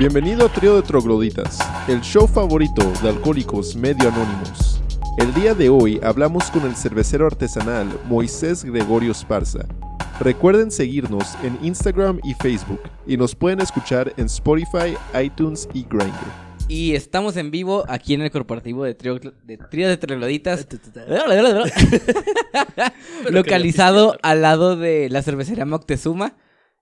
Bienvenido a Trío de Trogloditas, el show favorito de alcohólicos medio anónimos. El día de hoy hablamos con el cervecero artesanal Moisés Gregorio Esparza. Recuerden seguirnos en Instagram y Facebook y nos pueden escuchar en Spotify, iTunes y Grindr. Y estamos en vivo aquí en el corporativo de Trío de, trío de Trogloditas. localizado al lado de la cervecería Moctezuma.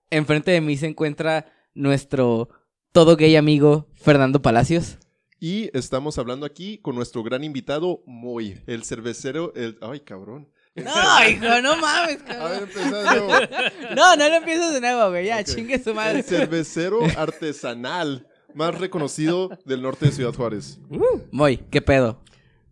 Enfrente de mí se encuentra nuestro todo gay amigo Fernando Palacios. Y estamos hablando aquí con nuestro gran invitado Moy, el cervecero, el... Ay, cabrón. No, hijo, no mames, A ver, cabrón. empezá de nuevo. No, no lo empieces de nuevo, güey. Ya, chingue su El madre. cervecero artesanal más reconocido del norte de Ciudad Juárez. Moy, ¿qué pedo?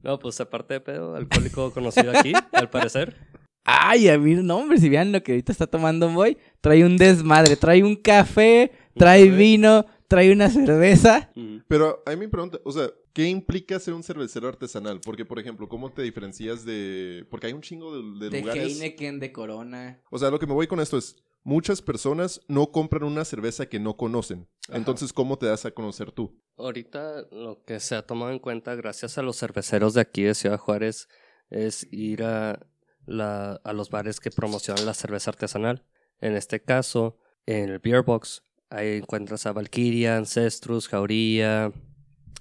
No, pues aparte de pedo, alcohólico conocido aquí, al parecer. Ay, a mí, no, hombre, si vean lo que ahorita está tomando Moy, trae un desmadre, trae un café, trae vino, trae una cerveza. Pero a mí me pregunta, o sea, ¿qué implica ser un cervecero artesanal? Porque, por ejemplo, ¿cómo te diferencias de...? Porque hay un chingo de, de De lugares... Heineken, de Corona. O sea, lo que me voy con esto es, muchas personas no compran una cerveza que no conocen. Ajá. Entonces, ¿cómo te das a conocer tú? Ahorita lo que se ha tomado en cuenta gracias a los cerveceros de aquí de Ciudad Juárez es ir a, la, a los bares que promocionan la cerveza artesanal. En este caso, en el Beer Box, ahí encuentras a Valkyria, Ancestrus, Jauría,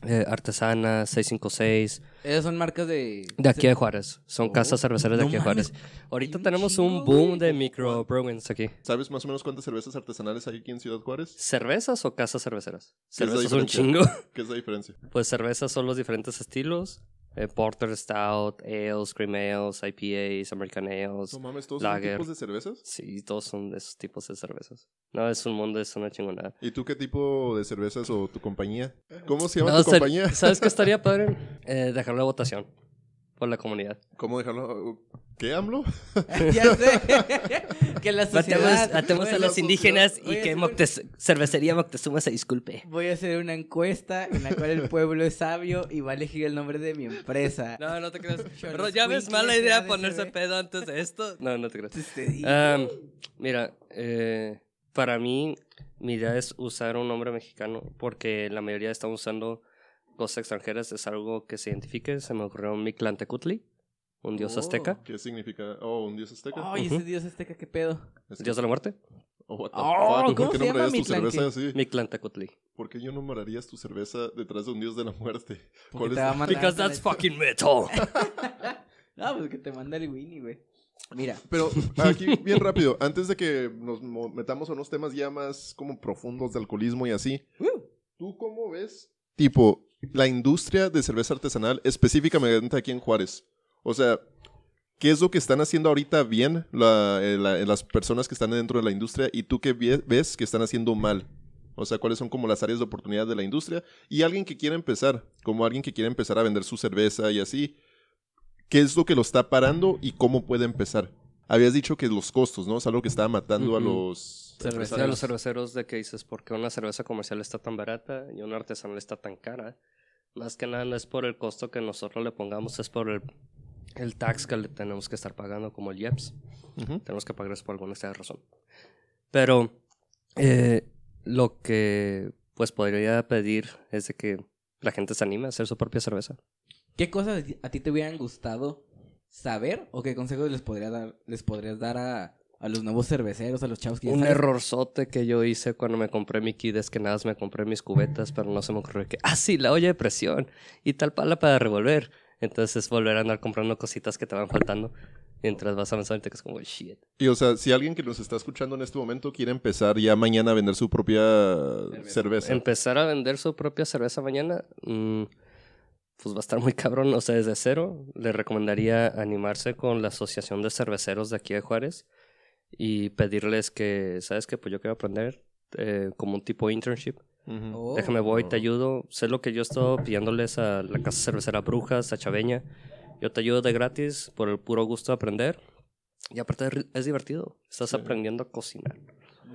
eh, Artesana, 656. Esas son marcas de... De aquí de Juárez. Son Oh, casas cerveceras de aquí de. Juárez. Ahorita tenemos un boom güey. de micro brewings aquí. ¿Sabes más o menos cuántas cervezas artesanales hay aquí en Ciudad Juárez? ¿Cervezas o casas cerveceras? ¿Qué es la Cervezas un chingo. ¿Qué es la diferencia? Pues cervezas son los diferentes estilos. Eh, Porter Stout, Ales, Cream Ales, IPAs, American Ales. No mames, ¿todos son Lager. tipos de cervezas? Sí, todos son de esos tipos de cervezas. No, es un mundo, es una chingonada. ¿Y tú qué tipo de cervezas o tu compañía? ¿Cómo se llama No, tu ser- compañía? ¿Sabes qué estaría padre? Eh, dejarlo a votación por la comunidad. ¿Cómo dejarlo? ¿Qué, AMLO? ya sé. que la sociedad... Matemos Voy a a los hacer- indígenas y que hacer- Moctez- cervecería Moctezuma se disculpe. Voy a hacer una encuesta en la cual el pueblo es sabio y va a elegir el nombre de mi empresa. No, no te creas. Pero ya ves mala idea de ponerse pedo antes de esto. No, no te creas. Mira, eh, para mí, mi idea es usar un nombre mexicano porque la mayoría están usando cosas extranjeras. Es algo que se identifique. Se me ocurrió Mictlantecutli, un dios Oh. azteca, ¿Qué significa? Oh, un dios azteca. Ay, ese dios azteca, qué pedo. Es que- dios de la muerte. Oh, what the Oh, fuck, ¿cómo ¿Por qué se llama nombrarías tu cerveza así? Mictlantecutli. ¿Por qué yo nombrarías tu cerveza detrás de un dios de la muerte? Porque ¿Cuál te es? va a mandar Because that's fucking metal. No, pues que te manda el Winnie, güey. Mira. Pero aquí, bien rápido, antes de que nos mo- metamos a unos temas ya más como profundos de alcoholismo y así, ¿tú cómo ves, tipo, la industria de cerveza artesanal, específicamente aquí en Juárez? O sea, ¿qué es lo que están haciendo ahorita bien la- eh, la- las personas que están dentro de la industria y tú qué ves que están haciendo mal? O sea, ¿cuáles son como las áreas de oportunidad de la industria? Y alguien que quiera empezar, como alguien que quiere empezar a vender su cerveza y así, ¿qué es lo que lo está parando y cómo puede empezar? Habías dicho que los costos, ¿no? Es algo que estaba matando a los Cerveceros. A los cerveceros de que dices, ¿por qué una cerveza comercial está tan barata y una artesanal está tan cara? Más que nada no es por el costo que nosotros le pongamos, es por el, el tax que le tenemos que estar pagando, como el IEPS. Tenemos que pagar eso por alguna razón. Pero eh, lo que pues podría pedir es de que la gente se anime a hacer su propia cerveza. ¿Qué cosas a ti te hubieran gustado saber o qué consejos les podría dar, les podrías dar a, a los nuevos cerveceros, a los chavos que ya Un saben? errorzote que yo hice cuando me compré mi kit es que nada más me compré mis cubetas, pero no se me ocurrió que, ah, sí, la olla de presión y tal pala para revolver. Entonces es volver a andar comprando cositas que te van faltando mientras vas avanzando y te quedas como, shit. Y o sea, si alguien que nos está escuchando en este momento quiere empezar ya mañana a vender su propia cerveza, Empezar a vender su propia cerveza mañana, mm, pues va a estar muy cabrón. O sea, desde cero, le recomendaría animarse con la Asociación de Cerveceros de aquí de Juárez y pedirles que, ¿sabes qué? Pues yo quiero aprender eh, como un tipo de Oh. Déjame voy, te ayudo. Sé lo que yo estoy pidiéndoles a la casa cervecera Brujas, a Chaveña. Yo te ayudo de gratis por el puro gusto de aprender. Y aparte es divertido. Estás Sí. aprendiendo a cocinar.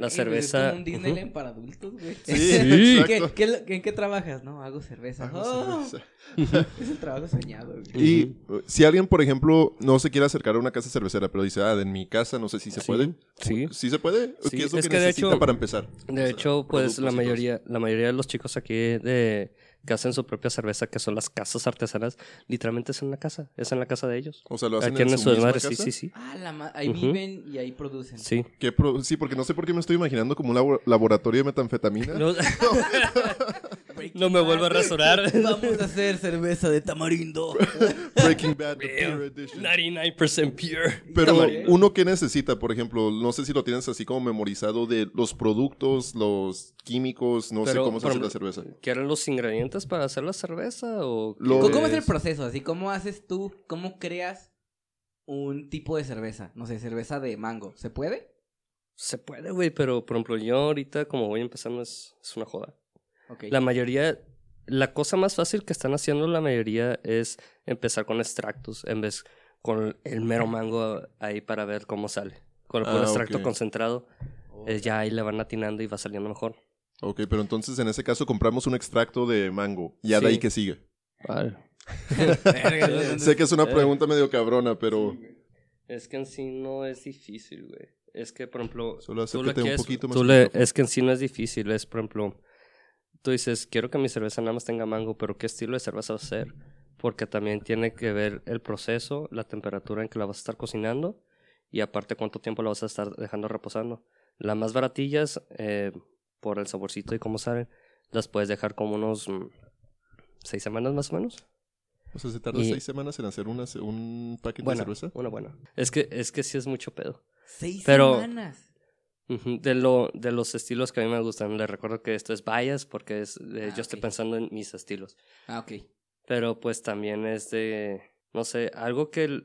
La Ay, cerveza. pues es como un Disneyland para adultos, güey. Sí, ¿Qué, exacto. qué, lo- ¿En qué trabajas? No, hago cerveza. Hago Oh, cerveza. es el trabajo soñado, güey. Y uh, si alguien, por ejemplo, no se quiere acercar a una casa cervecera, pero dice, ah, en mi casa no sé si se Sí, puede. sí. ¿Sí se puede? Sí, ¿Qué es lo es que, que de hecho- para empezar? De O sea, hecho, pues la mayoría, la mayoría de los chicos aquí de que hacen su propia cerveza, que son las casas artesanas, literalmente es en la casa, es en la casa de ellos. O sea, lo hacen Aquí en en su misma sí, casa. sí, sí. Ah, la ma- ahí viven y ahí producen. Sí. ¿Qué pro- Sí, porque no sé por qué me estoy imaginando como un labo- laboratorio de metanfetamina. No, no me vuelvo a rasurar. Vamos a hacer cerveza de tamarindo. Breaking Bad, the Pure Edition. 99% pure. Pero Tamarindo. uno que necesita, por ejemplo, no sé si lo tienes así como memorizado de los productos, los químicos, no sé cómo se hace la cerveza. ¿Quieren los ingredientes para hacer la cerveza o Lo- ¿Cómo, cómo es el es- proceso? Así, ¿cómo haces tú? ¿Cómo creas un tipo de cerveza? No sé, cerveza de mango. ¿Se puede? Se puede, güey, pero por ejemplo, yo ahorita como voy empezando es, es una joda. La mayoría, la cosa más fácil que están haciendo la mayoría es empezar con extractos en vez con el mero mango ahí para ver cómo sale. Con el puro Ah, extracto concentrado, Oh. eh, ya ahí le van atinando y va saliendo mejor. Ok, pero entonces en ese caso compramos un extracto de mango. Ya de Sí. ahí que sigue. Entonces- Sé que es una Eh. pregunta medio cabrona, pero Es que en sí no es difícil, güey. Es que, por ejemplo, solo tú le acércate un poquito más. tú le- es que en sí no es difícil, es por ejemplo, tú dices, quiero que mi cerveza nada más tenga mango, pero ¿qué estilo de cerveza va a ser? Porque también tiene que ver el proceso, la temperatura en que la vas a estar cocinando y aparte cuánto tiempo la vas a estar dejando reposando. Las más baratillas, eh, por el saborcito y cómo salen, las puedes dejar como unos mm, seis semanas más o menos. O sea, se tarda y- seis semanas en hacer una, un paquete Buena, de cerveza. una buena. Es que, es que sí es mucho pedo. Seis Pero- semanas. De, lo, de los estilos que a mí me gustan, les recuerdo que esto es bias porque es, eh, Ah, yo estoy pensando en mis estilos. Ah, ok. Pero pues también es de, no sé, algo que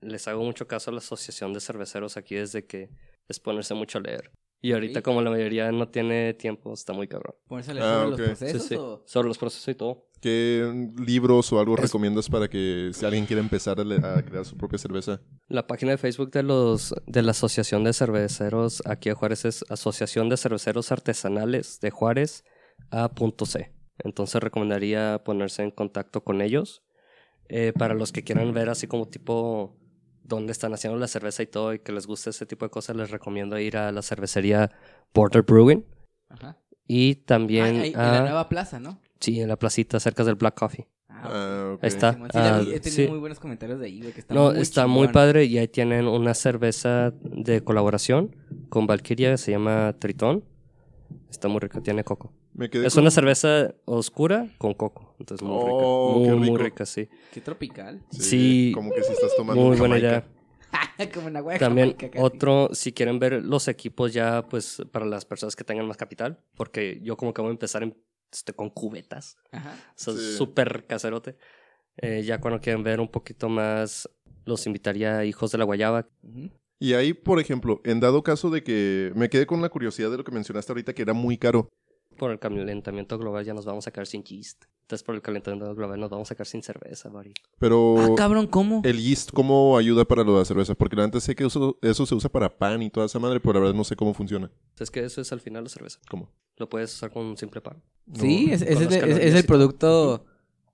les hago mucho caso a la asociación de cerveceros aquí es de que es ponerse mucho a leer. Y ahorita como la mayoría no tiene tiempo, está muy cabrón. ¿Ponerse a leer Ah, sobre ok. los Sí, sí. o...? Sobre los procesos y todo. ¿Qué libros o algo Es- recomiendas para que si alguien quiere empezar a, a crear su propia cerveza? La página de Facebook de los de la Asociación de Cerveceros aquí a Juárez es Asociación de Cerveceros Artesanales de Juárez A.C. Entonces recomendaría ponerse en contacto con ellos. Eh, para los que quieran ver así como tipo dónde están haciendo la cerveza y todo y que les guste ese tipo de cosas, les recomiendo ir a la cervecería Border Brewing. Ajá. Y también Ah, ahí, en a- la nueva plaza, ¿no? Sí, en la placita cerca del Black Coffee. Ah, Ah, ok. Ahí está. Sí, la Ah, he tenido sí. muy buenos comentarios de ahí, güey, que está No, muy está muy chingón. padre y ahí tienen una cerveza de colaboración con Valkyria, se llama Tritón. Está muy rica, tiene coco. Me quedé Es con- una cerveza oscura con coco, entonces muy Oh, rica. qué Muy, muy rica, sí. Qué tropical. Sí. Como que si estás tomando Muy buena idea. Como agua de También Jamaica otro, si quieren ver los equipos ya, pues para las personas que tengan más capital, porque yo como que voy a empezar en- este, con cubetas. Ajá. O sea, Sí. súper caserote. Eh, ya cuando quieren ver un poquito más, los invitaría a Hijos de la Guayaba. Y ahí, por ejemplo, en dado caso de que me quedé con la curiosidad de lo que mencionaste ahorita, que era muy caro. Por el calentamiento global ya nos vamos a quedar sin yeast. Entonces por el calentamiento global nos vamos a quedar sin cerveza, Bari. Pero Ah, cabrón, ¿cómo? el yeast, ¿cómo ayuda para lo de la cerveza? Porque antes sé que eso, eso se usa para pan y toda esa madre, pero la verdad no sé cómo funciona. Es que eso es al final la cerveza. ¿Cómo? Lo puedes usar con un simple pan. No, sí, es, es es- es calorías el producto,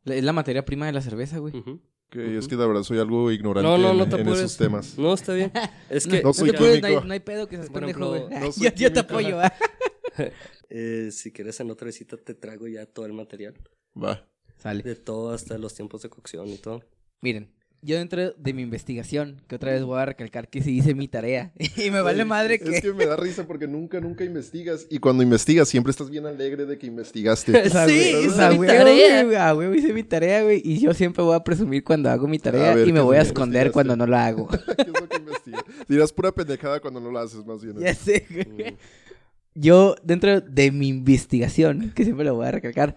es la materia prima de la cerveza, güey. Ujú. Que es que la verdad soy algo ignorante No, no, no en, te en puedes- esos temas. No, está bien. Es que No soy te puedes- no, hay, no hay pedo que seas Por pendejo, güey. no yo, yo te apoyo, ¿ah? eh, si quieres en otra visita te traigo ya todo el material. Va. Sale. De todo hasta los tiempos de cocción y todo. Miren, yo dentro de mi investigación, que otra vez voy a recalcar que sí hice mi tarea. y me vale madre que... Es que me da risa porque nunca, nunca investigas. Y cuando investigas, siempre estás bien alegre de que investigaste. Sí, hice mi tarea. güey, ah, güey, hice mi tarea, güey. Y yo siempre voy a presumir cuando hago mi tarea ver, y me ¿qué voy a esconder cuando no la hago. ¿Qué es lo que investigas? Dirás pura pendejada cuando no lo haces, más bien. ya sé, güey. Mm. Yo, dentro de mi investigación, que siempre lo voy a recalcar,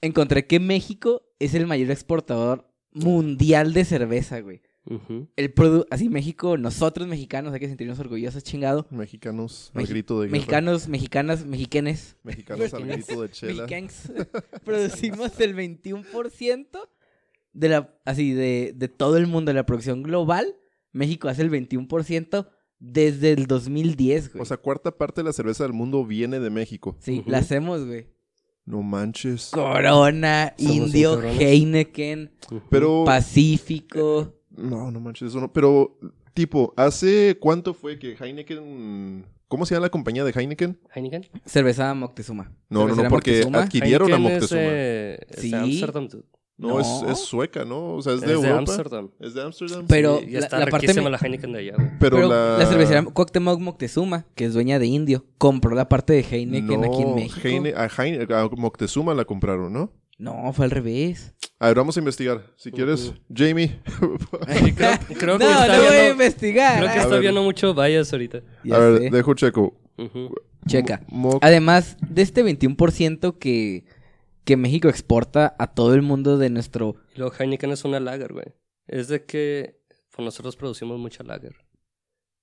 encontré que México es el mayor exportador mundial de cerveza, güey. Ujú. El produ así México, nosotros mexicanos, hay que sentirnos orgullosos, chingado. Mexicanos al grito de guerra. Mexicanos, mexicanas, mexiquenes, Mexicanos al grito de chela. mexicanos, producimos el 21% de la, así, de, de todo el mundo, de la producción global. México hace el 21% desde el 2010, güey. O sea, cuarta parte de la cerveza del mundo viene de México. sí, la hacemos, güey. No manches. Corona, Indio. Heineken, Pero. Pacífico. No, no manches, eso no. Pero, tipo, ¿hace cuánto fue que Heineken. ¿Cómo se llama la compañía de Heineken? ¿Heineken? Cerveza Moctezuma. No, no, no, porque Moctezuma. adquirieron a Moctezuma. Es de, es Sí. Amsterdam. No, No. Es, es sueca, ¿no? O sea, es Es de de Europa. Amsterdam. Es de Amsterdam. Pero Y la, está la parte riquísima me- la Heineken de allá, güey. Pero, pero la... la... cervecería Cuauhtémoc Moctezuma, que es dueña de Indio, compró la parte de Heineken no, aquí en México. Heine- a, Heine- a Moctezuma la compraron, ¿no? No, fue al revés. A ver, vamos a investigar. Si quieres, Jamie. Creo, creo que no, no voy a investigar. creo que está viendo mucho Bias ahorita. Ya a ver, sé. dejo checo. Checa. Mo- Además de este 21% que, que México exporta a todo el mundo de nuestro... Y luego Heineken es una lager, güey. Es de que pues, nosotros producimos mucha lager.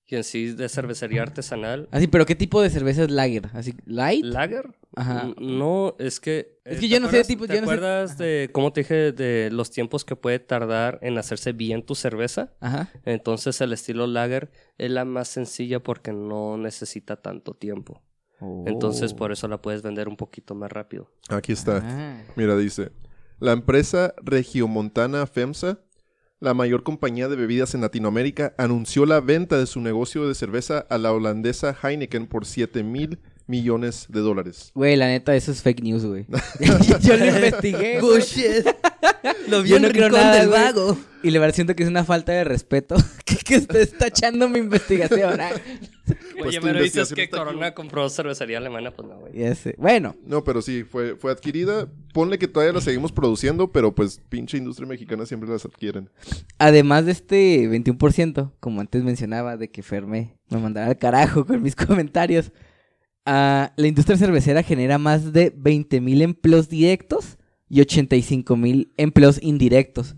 Y en sí de cervecería artesanal. Así, pero ¿qué tipo de cerveza es lager? ¿Así, light? ¿Lager? Ajá. No, es que... Es eh, que ¿te yo no sé de acuerdas- tipos, ¿Te yo no sé- acuerdas de cómo te dije de los tiempos que puede tardar en hacerse bien tu cerveza? Ajá. Entonces el estilo lager es la más sencilla porque no necesita tanto tiempo. Entonces Oh. por eso la puedes vender un poquito más rápido. Aquí está. Ah. Mira, dice. La empresa Regiomontana FEMSA, la mayor compañía de bebidas en Latinoamérica, anunció la venta de su negocio de cerveza a la holandesa Heineken por 7 mil millones de dólares. Güey, la neta, eso es fake news, güey. yo lo investigué. Bullshit. Lo vi Yo en no el creo rincón nada, del vago. Y la verdad siento que es una falta de respeto que, que estés tachando mi investigación. ah. Pues Oye, pero dices que Corona compró cervecería alemana, pues no, güey. Bueno, No, pero sí, fue, fue adquirida. Ponle que todavía la seguimos produciendo, pero pues pinche industria mexicana siempre las adquieren. además de este 21%, como antes mencionaba, de que Ferme me mandara al carajo con mis comentarios, ah, la industria cervecera genera más de 20 mil empleos directos y 85 mil empleos indirectos.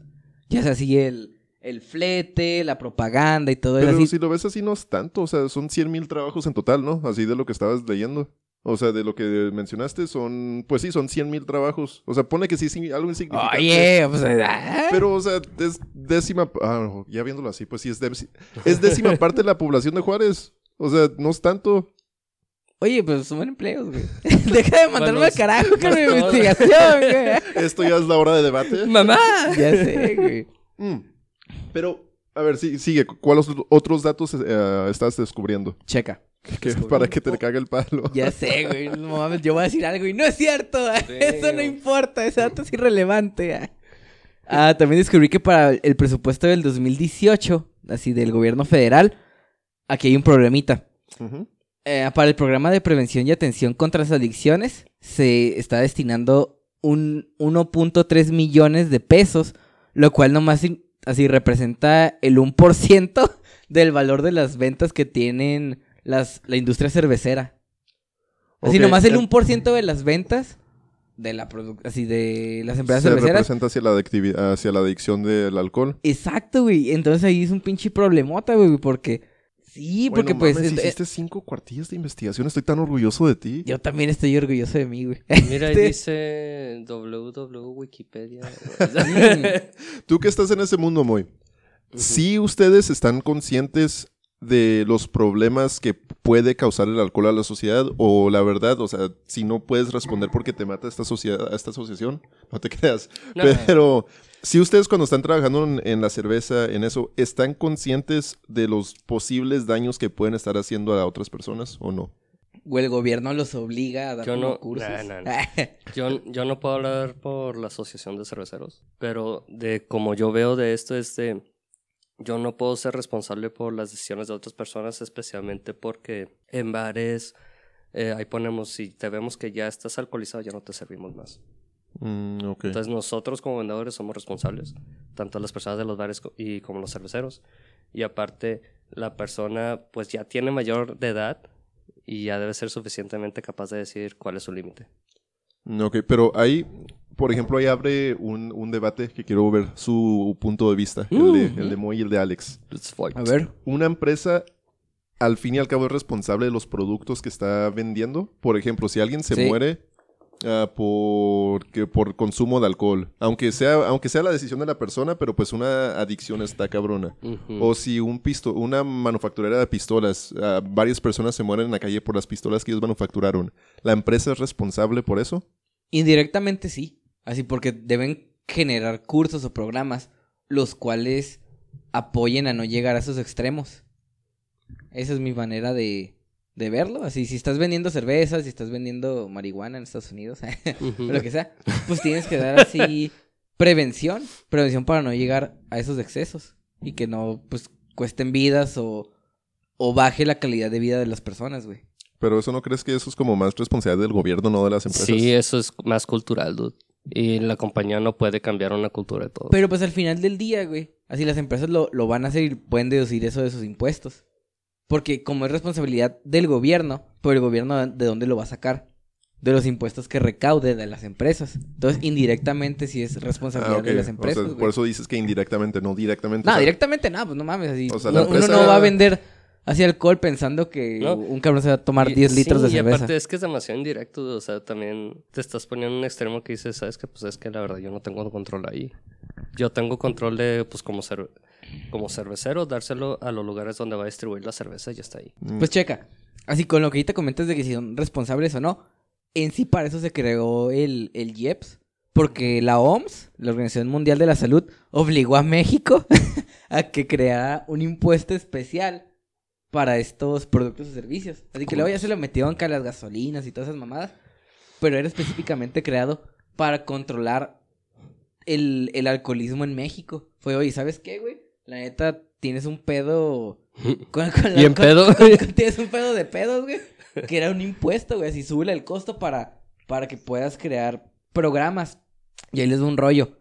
Ya sea así el, el flete, la propaganda y todo eso. Pero así. si lo ves así, no es tanto. O sea, son 100 mil trabajos en total, ¿no? Así de lo que estabas leyendo. O sea, de lo que mencionaste, son, pues sí, son 100 mil trabajos. O sea, pone que sí, sí, algo insignificante. Oye, pues... ah. Pero, o sea, es décima. Ah, ya viéndolo así, pues sí, es, décima- es décima parte de la población de Juárez. O sea, no es tanto. Oye, pues son empleos, güey. Deja de mandarme al carajo con mi investigación, güey. Esto ya es la hora de debate. ¡Mamá! Ya sé, güey. Mm. Pero, a ver, sí, sigue. ¿Cuáles otros datos eh, estás descubriendo? Checa. Que- para que te cague el palo. Ya sé, güey. No mames, yo voy a decir algo y no es cierto. Eso no importa. Ese dato es irrelevante. Ah, también descubrí que para el presupuesto del 2018, así del gobierno federal, aquí hay un problemita. Ujú. Eh, para el programa de prevención y atención contra las adicciones, se está destinando un 1.3 millones de pesos, lo cual nomás así representa el 1% del valor de las ventas que tienen las, la industria cervecera. Así nomás el en- 1% de las ventas de la así de las empresas Se cerveceras. representa hacia la, hacia la adicción del alcohol. Exacto, güey. Entonces ahí es un pinche problemota, güey, porque sí, Bueno, porque pues mames, ent- hiciste cinco cuartillas de investigación. Estoy tan orgulloso de ti. yo también estoy orgulloso de mí, güey. Mira, ahí Este- dice www Wikipedia. Tú que estás en ese mundo, Moy. ¿Sí ustedes están conscientes de los problemas que puede causar el alcohol a la sociedad? O la verdad, o sea, si no puedes responder porque te mata esta sociedad, esta asociación, no te creas. No. Pero si ustedes cuando están trabajando en, en la cerveza, en eso, ¿están conscientes de los posibles daños que pueden estar haciendo a otras personas o no? O el gobierno los obliga a dar Yo no- cursos. nah, nah, nah. Yo, yo no puedo hablar por la Asociación de Cerveceros, pero de como yo veo de esto es de... Yo no puedo ser responsable por las decisiones de otras personas, especialmente porque en bares eh, ahí ponemos, si te vemos que ya estás alcoholizado, ya no te servimos más. Mm. Entonces nosotros como vendedores somos responsables, tanto las personas de los bares co- y como los cerveceros. Y aparte, la persona pues ya tiene mayor de edad y ya debe ser suficientemente capaz de decir cuál es su límite. Mm, Ok, pero ahí, por ejemplo, ahí abre un, un debate que quiero ver su punto de vista, el, de, el de Moy y el de Alex. A ver. Una empresa, al fin y al cabo, es responsable de los productos que está vendiendo. Por ejemplo, si alguien se Sí. muere, ah, por, que- por consumo de alcohol. Aunque sea, aunque sea la decisión de la persona, pero pues una adicción está cabrona. O si un pisto una manufacturera de pistolas, ah, varias personas se mueren en la calle por las pistolas que ellos manufacturaron. ¿La empresa es responsable por eso? Indirectamente sí. Así porque deben generar cursos o programas los cuales apoyen a no llegar a esos extremos. Esa es mi manera de, de verlo. Así, si estás vendiendo cervezas, si estás vendiendo marihuana en Estados Unidos, lo que sea, pues tienes que dar así prevención, prevención para no llegar a esos excesos y que no, pues, cuesten vidas o, o baje la calidad de vida de las personas, güey. Pero eso no crees que eso es como más responsabilidad del gobierno, no de las empresas. Sí, eso es más cultural, dude. Y la compañía no puede cambiar una cultura de todo. Pero pues al final del día, güey, así las empresas lo, lo van a hacer y pueden deducir eso de sus impuestos. Porque como es responsabilidad del gobierno, pero el gobierno de dónde lo va a sacar? De los impuestos que recaude de las empresas. Entonces, indirectamente sí es Ah, responsabilidad ok. de las O empresas. sea, por eso dices que indirectamente, no directamente. No, O sea, directamente nada, pues no mames, así. O sea, la uno, no va a vender así alcohol pensando que No. un cabrón se va a tomar Y- 10 litros sí, de Y cerveza. aparte es que es demasiado indirecto, o sea, también te estás poniendo en un extremo que dices, sabes que pues es que la verdad yo no tengo control ahí. Yo tengo control de, pues como, cer- como cervecero, dárselo a los lugares donde va a distribuir la cerveza y ya está ahí. mm, Pues checa, así con lo que ahorita comentas de que si son responsables o no, en sí para eso se creó el, el IEPS, porque la OMS, la Organización Mundial de la Salud, obligó a México a que creara un impuesto especial para estos productos y servicios. Así que luego ya se lo metieron a las gasolinas y todas esas mamadas, pero era específicamente creado para controlar el, el alcoholismo en México. Fue, oye, ¿sabes qué, güey? La neta, tienes un pedo... Con, con la- Bien con- pedo. tienes un pedo de pedos, güey. Que era un impuesto, güey. Así sube el costo para, para que puedas crear programas. Y ahí les doy un rollo.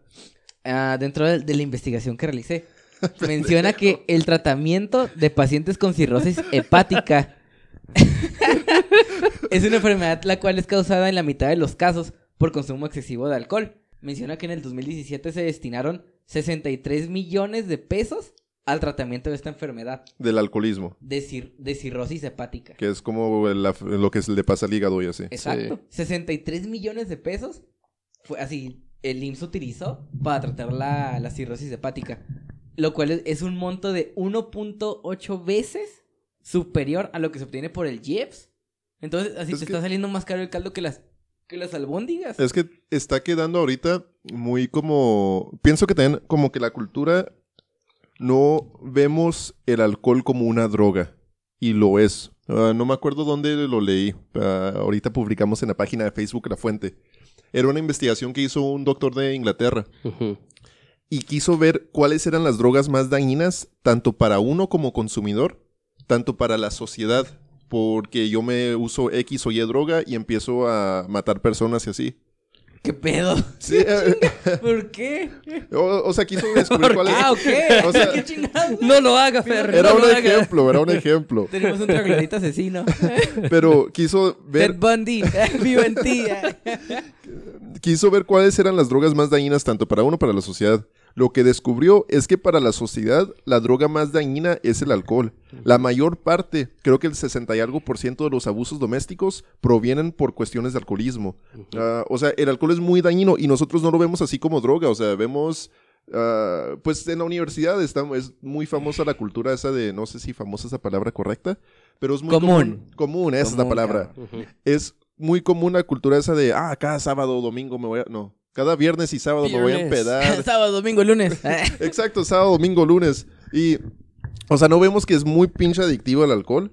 Ah, dentro de, de la investigación que realicé, menciona que el tratamiento de pacientes con cirrosis hepática es una enfermedad la cual es causada en la mitad de los casos por consumo excesivo de alcohol. Menciona que en el 2017 se destinaron 63 millones de pesos al tratamiento de esta enfermedad Del alcoholismo, de, cir- de cirrosis hepática. que es como la- lo que le pasa al hígado y así. Exacto. 63 millones de pesos fue así. El IMSS utilizó para tratar la, la cirrosis hepática. Lo cual es, es un monto de 1.8 veces superior a lo que se obtiene por el IEPS. Entonces, así Es te que- está saliendo más caro el caldo que las, que las albóndigas. Es que está quedando ahorita muy como... Pienso que también como que la cultura no vemos el alcohol como una droga. Y lo es. Ah, no me acuerdo dónde lo leí. Ah, ahorita publicamos en la página de Facebook La Fuente. Era una investigación que hizo un doctor de Inglaterra. Y quiso ver cuáles eran las drogas más dañinas, tanto para uno como consumidor, tanto para la sociedad. Porque yo me uso X o Y droga y empiezo a matar personas y así. ¿Qué pedo? Sí, ¿Por qué? o, o sea, quiso descubrir cuál es. Ah, ok. O sea, ¿Qué chingados? No lo haga, Fer. Era no un lo haga. ejemplo, era un ejemplo. Tenemos un troglodita asesino. Pero quiso Ted ver, Bundy. Vivo en ti. quiso ver cuáles eran las drogas más dañinas tanto para uno como para la sociedad. Lo que descubrió es que para la sociedad la droga más dañina es el alcohol. La mayor parte, creo que el 60 y algo por ciento de los abusos domésticos provienen por cuestiones de alcoholismo. Ah, o sea, el alcohol es muy dañino y nosotros no lo vemos así como droga. O sea, vemos, ah, pues en la universidad está, es muy famosa la cultura esa de, no sé si famosa esa palabra correcta, pero es muy Común. común. Común, esa es la palabra es muy común la cultura esa de, ah, cada sábado o domingo me voy a... No, cada viernes y sábado me voy a empedar. Sábado, domingo, lunes. Exacto, sábado, domingo, lunes. Y, o sea, no vemos que es muy pinche adictivo el alcohol.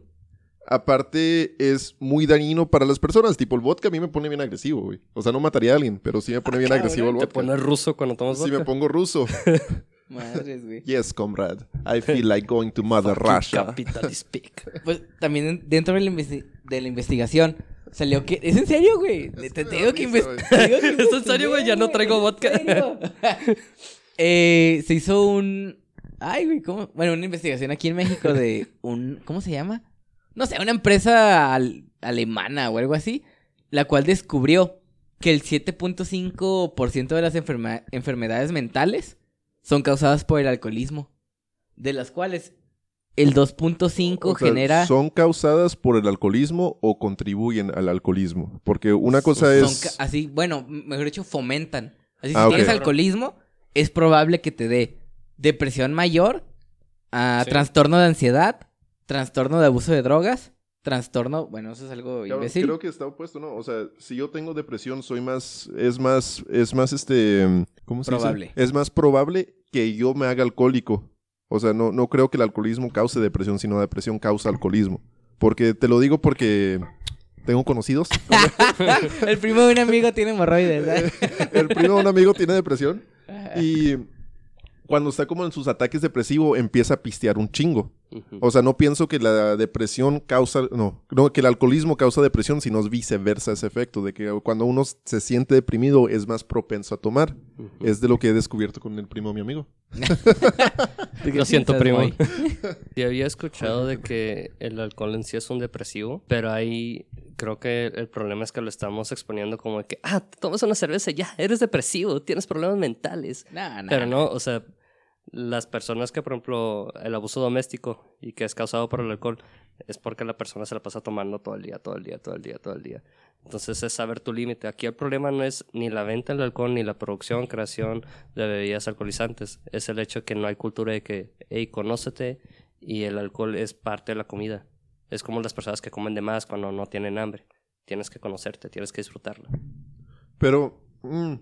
Aparte, es muy dañino para las personas. Tipo, el vodka a mí me pone bien agresivo, güey. O sea, no mataría a alguien, pero sí me pone bien cabrón, agresivo el Te vodka. pones ruso cuando tomas Sí, me vodka. pongo ruso. Madres, güey. Yes, comrade. I feel like going to Mother Russia. Capitalist speak. Pues también en- dentro de la, de la investigación salió que. ¿Es en serio, güey? Es Te, que te me digo da que risa, inves- güey. te digo que ¿Es en serio, güey? Ya no traigo vodka. Eh, se hizo un. Ay, güey, ¿cómo? Bueno, una investigación aquí en México de un. ¿Cómo se llama? No sé, una empresa al- alemana o algo así. La cual descubrió que el 7.5% de las enferma- enfermedades mentales son causadas por el alcoholismo. De las cuales el 2.5 O sea, genera... ¿Son causadas por el alcoholismo o contribuyen al alcoholismo? Porque una cosa son es... así, bueno, mejor dicho, fomentan. Así, Ah, si tienes alcoholismo, es probable que te dé depresión mayor, ah, Sí. trastorno de ansiedad, trastorno de abuso de drogas, trastorno, bueno, eso es algo Claro, imbécil. creo que está opuesto, ¿no? O sea, si yo tengo depresión, soy más, es más, es más este, ¿cómo se Probable. dice? Es más probable que yo me haga alcohólico. O sea, no, no creo que el alcoholismo cause depresión, sino depresión causa alcoholismo. Porque te lo digo porque tengo conocidos. El primo de un amigo tiene hemorroides. ¿eh? el primo de un amigo tiene depresión y cuando está como en sus ataques depresivos empieza a pistear un chingo. O sea, no pienso que la depresión causa, no, no, que el alcoholismo causa depresión, sino es viceversa ese efecto, de que cuando uno se siente deprimido es más propenso a tomar. Es de lo que he descubierto con el primo de mi amigo. ¿Tú qué Lo siento, primo. Sí, había escuchado de que el alcohol en sí es un depresivo, pero ahí creo que el problema es que lo estamos exponiendo como de que, ah, tomas una cerveza y ya, eres depresivo, tienes problemas mentales. No, no. Pero no, o sea, las personas que, por ejemplo, el abuso doméstico y que es causado por el alcohol, es porque la persona se la pasa tomando todo el día, todo el día, todo el día, todo el día. Entonces es saber tu límite. Aquí el problema no es ni la venta del alcohol, ni la producción, creación de bebidas alcoholizantes. Es el hecho que no hay cultura de que, hey, conócete y el alcohol es parte de la comida. Es como las personas que comen de más cuando no tienen hambre. Tienes que conocerte, tienes que disfrutarla. Pero, mm,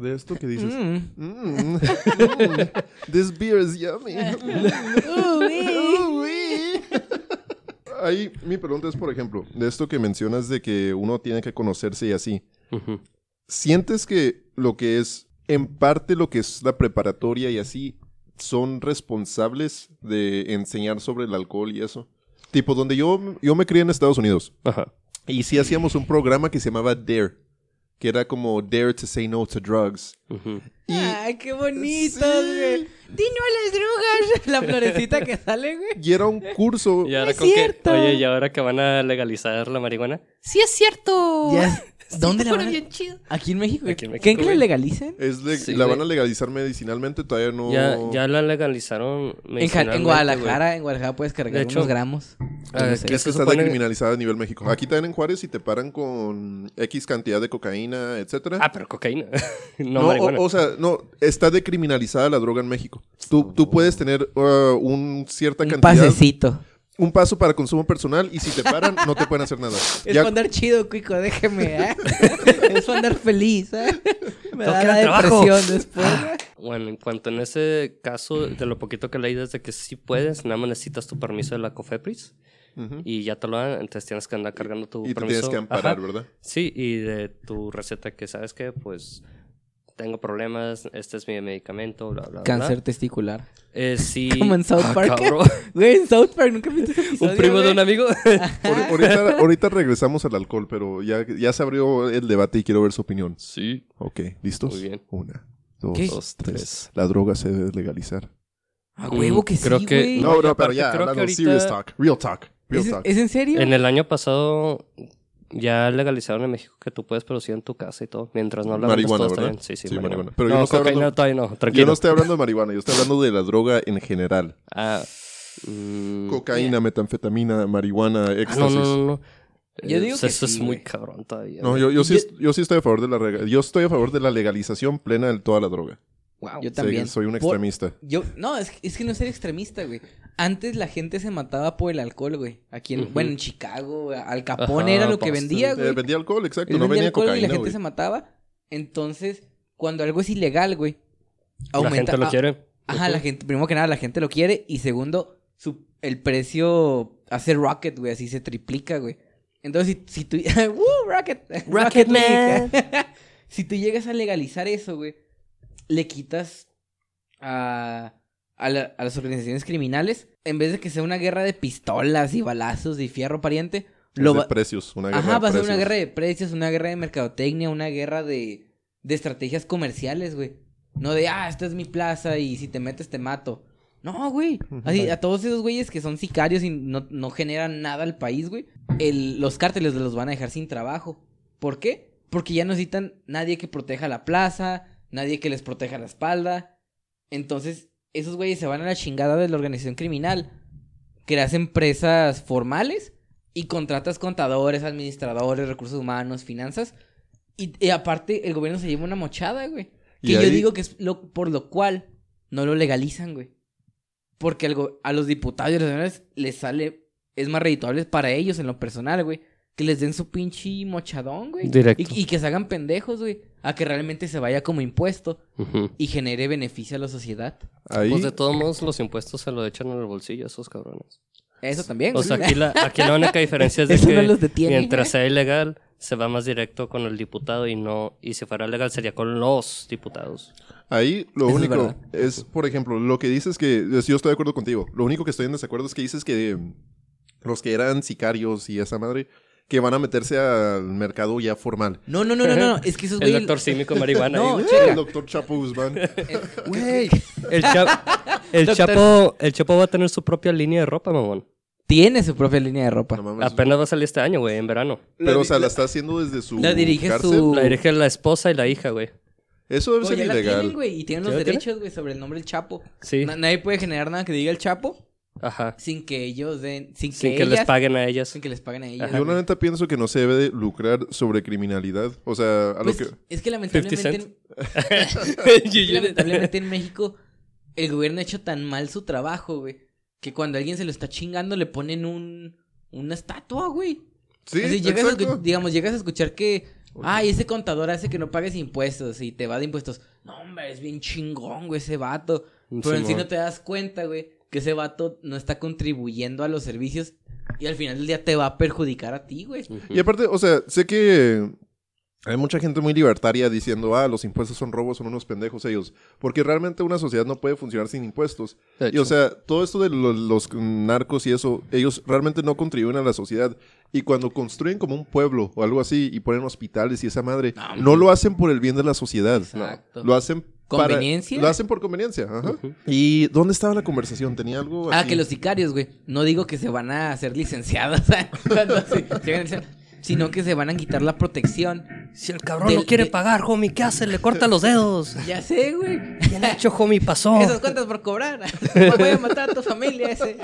de esto que dices. Mm. Mm, mm, this beer is yummy. Ahí mi pregunta es, por ejemplo, de esto que mencionas de que uno tiene que conocerse y así. Ujú. ¿Sientes que lo que es, en parte lo que es la preparatoria y así, son responsables de enseñar sobre el alcohol y eso? Tipo, donde yo, yo me crié en Estados Unidos Ajá. y sí hacíamos un programa que se llamaba DARE, que era como Dare to Say No to Drugs. Ujú. Y Ay, qué bonito, Sí. güey. Dino a las drogas. La florecita que sale, güey. Y era un curso. Y ahora es con que, cierto. oye, y ahora que van a legalizar la marihuana, Sí es cierto. Ya- ¿Dónde la van a... bien chido. Aquí en México. Aquí en ¿Creen México, que la legalicen? Es le- Sí, la güey. van a legalizar medicinalmente, todavía no. ya, ya la legalizaron En, Ja- en medicinalmente, Guadalajara, en Guadalajara puedes cargar De hecho, unos gramos. Ah, No sé. que Es que está supone- decriminalizada a nivel México. Aquí también en Juárez, si te paran con X cantidad de cocaína, etcétera. Ah, pero cocaína. no, o, o sea, no, está decriminalizada la droga en México. Tú, tú puedes tener uh, un cierta Un cantidad, pasecito. Un paso para consumo personal y si te paran, no te pueden hacer nada. Es Ya- para andar chido, Cuico, déjeme, ¿eh? es para andar feliz, ¿eh? Me da la trabajo. depresión después. ¿eh? Bueno, en cuanto en ese caso, de lo poquito que leí, desde que sí puedes, nada más necesitas tu permiso de la COFEPRIS y ya te lo dan, entonces tienes que andar cargando tu Y te permiso. tienes que amparar, Ajá. ¿verdad? Sí, y de tu receta que sabes que, pues, tengo problemas, este es mi medicamento, bla, bla, bla. Cáncer testicular. Eh, sí. Como en South Ah, Park. Güey, en South Park, ¿nunca viste ese episodio, Un primo de un amigo. Ahori- Ahorita, ahorita regresamos al alcohol, pero ya, ya se abrió el debate y quiero ver su opinión. sí. Ok, ¿listos? Muy bien. Una, dos, ¿Qué? dos, tres. La droga se debe legalizar. A huevo que Mm, creo sí, que-. No, no, pero ya, creo que hablando ahorita- serious talk, real talk, real ¿Es, talk. es en serio? En el año pasado ya legalizaron en México que tú puedes producir en tu casa y todo, mientras no la Marihuana, ¿verdad? bien. Sí, sí, Sí, marihuana. marihuana. Pero yo no, no estoy cocaína hablando- todavía no, Yo tranquilo. no estoy hablando de marihuana, yo estoy hablando de la droga en general. Ah, mm, Cocaína, metanfetamina, marihuana, ah, éxtasis. no, no, no, no. Yo Eh, digo que eso sí, es muy cabrón todavía. No, yo, yo, sí, Yo- yo sí estoy a favor de la yo estoy a favor de la legalización plena de toda la droga. Wow. Yo Sí, también. soy un Por- extremista. Yo, no, es, es que no ser extremista, güey. Antes la gente se mataba por el alcohol, güey. Aquí en, bueno, en Chicago, Al Capone Ajá, era lo que vendía, Eh, güey. vendía alcohol, exacto, Él no vendía alcohol y la cocaína, gente güey. se mataba. Entonces, cuando algo es ilegal, güey, La aumenta. gente lo ah, quiere. Ajá, la gente, primero que nada, la gente lo quiere. Y segundo, su, el precio hace rocket, güey, así se triplica, güey. Entonces, si, si tú. ¡Woo! Rocket! Rocket League. si tú llegas a legalizar eso, güey, le quitas a, a, la- a las organizaciones criminales. En vez de que sea una guerra de pistolas y balazos y fierro pariente, lo de va- precios, una guerra Ajá, de va a ser una guerra de precios, una guerra de mercadotecnia, una guerra de, de estrategias comerciales, güey. No de, ah, esta es mi plaza y si te metes te mato. No, güey. Así, a todos esos güeyes que son sicarios y no, no generan nada al país, güey. El, los cárteles los van a dejar sin trabajo. ¿Por qué? Porque ya no necesitan nadie que proteja la plaza, nadie que les proteja la espalda. Entonces, esos güeyes se van a la chingada de la organización criminal. creas empresas formales y contratas contadores, administradores, recursos humanos, finanzas. Y, y aparte, el gobierno se lleva una mochada, güey. Que yo ahí- digo que es lo, por lo cual no lo legalizan, güey. Porque algo, a los diputados y a los senadores les sale, es más redituable para ellos en lo personal, güey. Que les den su pinche mochadón, güey. Directo. Y, y que se hagan pendejos, güey. A que realmente se vaya como impuesto y genere beneficio a la sociedad. Ahí, Pues de todos modos, los impuestos se lo echan en el bolsillo a esos cabrones. Eso también. O sea, aquí la, aquí la única diferencia es de Eso que no los detiene. mientras sea ilegal, se va más directo con el diputado y no, y si fuera legal sería con los diputados. ahí lo Eso es único verdad. es, por ejemplo, lo que dices que, yo estoy de acuerdo contigo, lo único que estoy en desacuerdo es que dices que mm, los que eran sicarios y esa madre, que van a meterse al mercado ya formal. No, no, no, no, no. Es que esos El güey. doctor Simi con marihuana. No, ahí. El doctor Chapo Guzmán. Güey, el, Cha- el Chapo, el Chapo va a tener su propia línea de ropa, mamón. Tiene su propia línea de ropa. No mames. Apenas va a salir este año, güey, en verano. Pero, o sea, la está haciendo desde su la dirige cárcel. su- La dirige la esposa y la hija, güey. Eso debe Oye, ser ya la ilegal. tienen, güey. Y tienen ¿Sí los derechos, güey, sobre el nombre del Chapo. Sí. Na- nadie puede generar nada que diga el Chapo Ajá. sin que ellos den. Sin, Sin que, que les paguen a ellas. Sin que les paguen a ellas. Ajá. Yo la neta pienso que no se debe de lucrar sobre criminalidad. O sea, a Pues, lo que... Es que lamentablemente. 50 en- es que lamentablemente en México, el gobierno ha hecho tan mal su trabajo, güey. Que cuando alguien se lo está chingando, le ponen un. Una estatua, güey. Sí, Así, llegas exacto. digamos, llegas a escuchar que, ay, ese contador hace que no pagues impuestos y te va de impuestos. No, hombre, es bien chingón, güey, ese vato. Pero en sí no te das cuenta, güey, que ese vato no está contribuyendo a los servicios y al final del día te va a perjudicar a ti, güey. Y aparte, o sea, sé que hay mucha gente muy libertaria diciendo, ah, los impuestos son robos, son unos pendejos ellos. Porque realmente una sociedad no puede funcionar sin impuestos. Y o sea, todo esto de lo- los narcos y eso, ellos realmente no contribuyen a la sociedad. Y cuando construyen como un pueblo o algo así y ponen hospitales y esa madre, No, no lo hacen por el bien de la sociedad. Exacto. Lo hacen para- ¿Conveniencia? lo hacen por conveniencia. ajá. ¿Y dónde estaba la conversación? ¿Tenía algo Ah, que los sicarios, güey. No digo que se van a hacer licenciados, se- sino que se van a quitar la protección. Si el cabrón Del- no quiere de- pagar, homie, ¿qué hace? Le corta los dedos. Ya sé, güey. Bien hecho, homie, pasó. Esas cuentas por cobrar. Voy a matar a tu familia ese.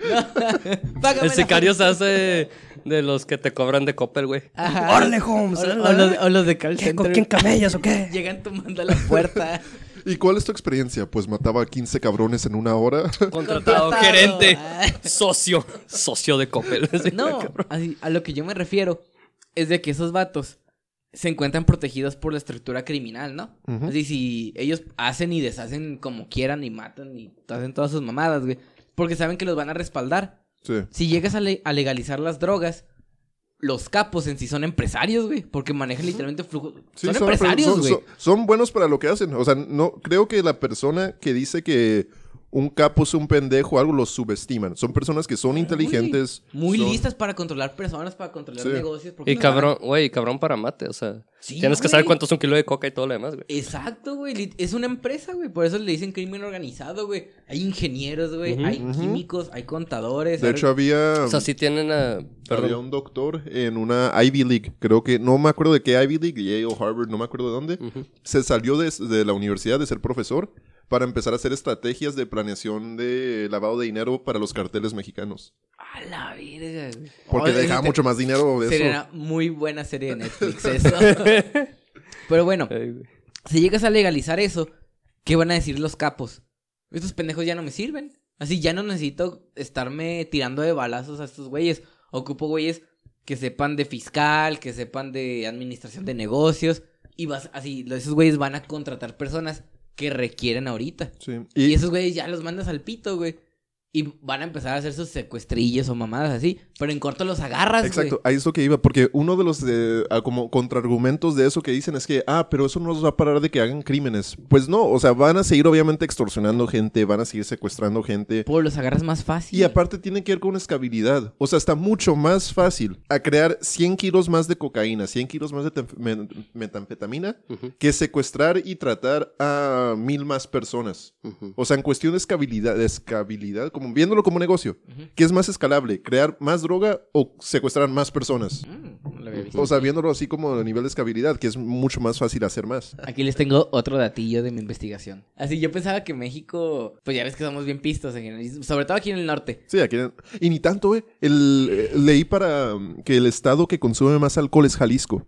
No. El sicario se hace de los que te cobran de Coppel, güey. ¡Órale, Holmes! O, o los, o los de call ¿Qué, center. ¿Con quién camellas o qué? Llegan tomando a la puerta. ¿Y cuál es tu experiencia? Pues mataba a 15 cabrones en una hora. Contratado, Contratado. gerente, Ah. socio, socio de Coppel. No, así, a lo que yo me refiero es de que esos vatos se encuentran protegidos por la estructura criminal, ¿no? Así, si ellos hacen y deshacen como quieran y matan y hacen todas sus mamadas, güey. Porque saben que los van a respaldar. sí. Si llegas a, le- a legalizar las drogas, los capos en sí son empresarios, güey. Porque manejan literalmente flujos. Sí, son, empresarios, son- güey. son- son buenos para lo que hacen. O sea, no creo que la persona que dice que un capo es un pendejo algo lo subestiman. Son personas que son inteligentes. Muy son- listas para controlar personas, para controlar Sí. negocios. ¿por qué Y no cabrón, güey, cabrón para mate, o sea. Sí, tienes que saber cuánto es un kilo de coca y todo lo demás, güey. Exacto, güey. Es una empresa, güey. Por eso le dicen crimen organizado, güey. Hay ingenieros, güey. Hay químicos, hay contadores. De hay- hecho, había, O sea, sí tienen a. había un doctor en una Ivy League. Creo que, no me acuerdo de qué Ivy League, Yale o Harvard, no me acuerdo de dónde. Se salió de, de la universidad de ser profesor para empezar a hacer estrategias de planeación de lavado de dinero para los carteles mexicanos. A la verga, güey. Porque dejaba mucho más dinero de Sería eso. una muy buena serie de Netflix eso. Pero bueno, si llegas a legalizar eso, ¿qué van a decir los capos? Estos pendejos ya no me sirven. Así ya no necesito estarme tirando de balazos a estos güeyes. Ocupo güeyes que sepan de fiscal, que sepan de administración de negocios. Y vas así, esos güeyes van a contratar personas que requieren ahorita. Sí. Y, Y, esos güeyes ya los mandas al pito, güey. Y van a empezar a hacer sus secuestrillos o mamadas así. Pero en corto los agarras, güey. Exacto, ahí es lo que iba, porque uno de los eh, como contraargumentos de eso que dicen es que, ah, pero eso no los va a parar de que hagan crímenes. Pues no, o sea, van a seguir obviamente extorsionando gente, van a seguir secuestrando gente. Pues los agarras más fácil. Y aparte tiene que ver con escabilidad. O sea, está mucho más fácil a crear 100 kilos más de cocaína, 100 kilos más de metanfetamina, que secuestrar y tratar a mil más personas. O sea, en cuestión de escabilidad, de escabilidad como viéndolo como negocio, Ujú. ¿qué es más escalable? ¿Crear más droga o secuestrar más personas? Mm, lo había visto. O sea, viéndolo así como a nivel de escalabilidad, que es mucho más fácil hacer más. Aquí les tengo otro datillo de mi investigación. Así, yo pensaba que México, pues ya ves que somos bien pistos en general, sobre todo aquí en el norte. Sí, aquí. Y ni tanto, güey. El, eh, leí para um, que el estado que consume más alcohol es Jalisco.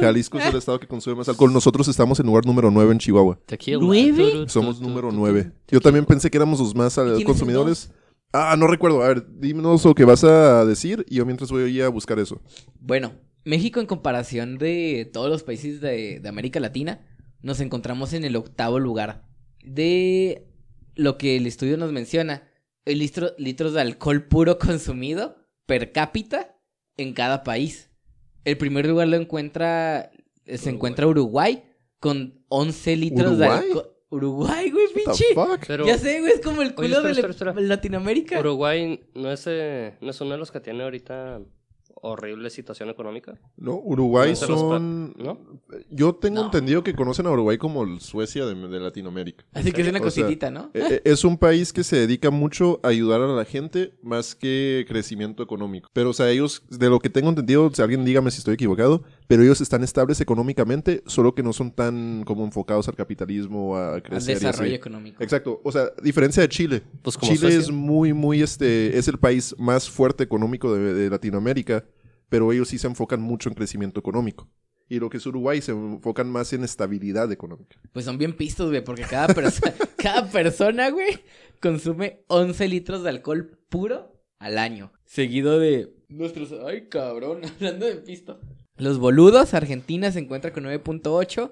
Jalisco es el estado que consume más alcohol. Nosotros estamos en lugar número 9 en Chihuahua. ¿Nueve? Somos número tu, 9. tu, Yo también pensé que éramos los más consumidores. Ah, no recuerdo. A ver, dímenos lo que vas a decir y yo mientras voy a buscar eso. Bueno, México en comparación de todos los países de, de América Latina, nos encontramos en el octavo lugar. De lo que el estudio nos menciona, el litro- litros de alcohol puro consumido per cápita en cada país. El primer lugar lo encuentra, se encuentra Uruguay con 11 litros de ¿Uruguay? alcohol. Uruguay, güey, pinche. fuck? Pero Ya sé, güey, es como el culo espera, de espera, espera. la- Latinoamérica. Uruguay no es, eh, no es uno de los que tiene ahorita horrible situación económica. No, Uruguay No son... ¿No? Yo tengo No. entendido que conocen a Uruguay como el Suecia de, de Latinoamérica. Así que es una O sea, cositita, ¿no? Eh, eh, Es un país que se dedica mucho a ayudar a la gente más que crecimiento económico. Pero, o sea, ellos, de lo que tengo entendido, si alguien dígame si estoy equivocado, pero ellos están estables económicamente, solo que no son tan como enfocados al capitalismo, a Al crecer y desarrollo económico. Exacto, o sea, diferencia de Chile. Pues como Chile es muy, muy, este, es el país más fuerte económico de, de Latinoamérica, pero ellos sí se enfocan mucho en crecimiento económico. Y lo que es Uruguay se enfocan más en estabilidad económica. Pues son bien pistos, güey, porque cada, perso- cada persona, güey, consume 11 litros de alcohol puro al año. Seguido de nuestros... Ay, cabrón, hablando de pisto. Los boludos, Argentina se encuentra con 9.8,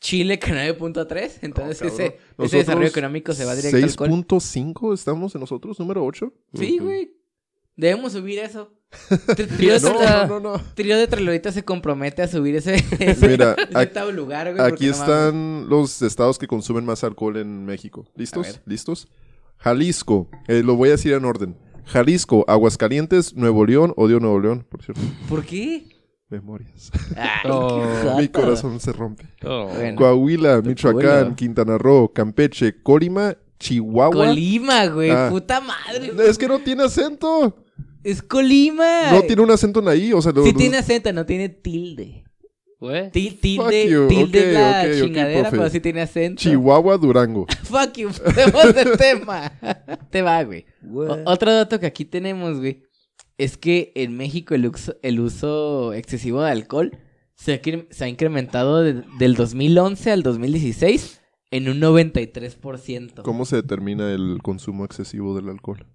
Chile con 9.3, entonces No, ese, ese desarrollo económico se va directo al alcohol. 6.5 estamos en nosotros, número 8. Sí, güey. Debemos subir eso. Trío, Eso de, No, no, no, no. Trío de Trelorita se compromete a subir ese, ese, Mira, ese aquí- octavo lugar, güey. Aquí no están los estados que consumen más alcohol en México. ¿Listos? ¿Listos? Jalisco, eh, lo voy a decir en orden. Jalisco, Aguascalientes, Nuevo León, odio Nuevo León, por cierto. ¿Por qué? Memorias. Ay, Oh. Mi corazón se rompe. Oh. Bueno. Coahuila, Michoacán. Quintana Roo, Campeche, Colima, Chihuahua. Colima, güey. Ah. Puta madre. Es que no tiene acento. Es Colima. No tiene un acento en ahí. O sea, lo- Sí lo- tiene acento, no tiene tilde. Til- tilde, tilde Ok, es la chingadera, profe. pero sí tiene acento. Chihuahua, Durango. Fuck you. Pasemos de tema. Te va, güey. Otro dato que aquí tenemos, güey, es que en México el uso, el uso excesivo de alcohol se ha, cre- se ha incrementado de- del 2011 al 2016 en un 93%. ¿Cómo se determina el consumo excesivo del alcohol?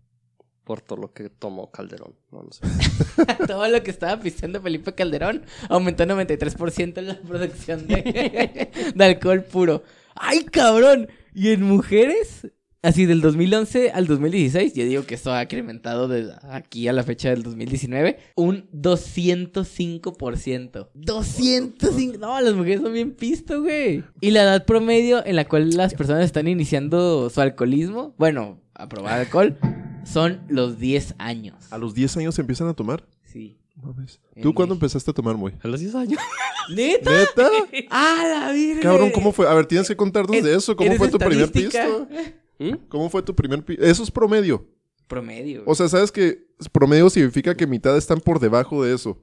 Por todo lo que tomó Calderón. No, no sé. Todo lo que estaba pisteando Felipe Calderón aumentó 93% en la producción de, de alcohol puro. ¡Ay, cabrón! Y en mujeres, así del 2011 al 2016, yo digo que esto ha incrementado de aquí a la fecha del 2019, un 205%. 205. No, las mujeres son bien pisto, güey. Y la edad promedio en la cual las personas están iniciando su alcoholismo, bueno, a probar alcohol, son los 10 años. ¿A los 10 años empiezan a tomar? Sí. Mames. ¿Tú cuándo empezaste a tomar, muy? A los 10 años. ¿Neta? ¿Neta? ¡Ah, la virgen! Cabrón, ¿cómo fue? A ver, tienes que contarnos de eso. ¿Cómo ¿Eres fue tu primer pisto? ¿Mm? ¿Cómo fue tu primer? Eso es promedio. Promedio. O sea, ¿sabes que promedio significa que mitad están por debajo de eso?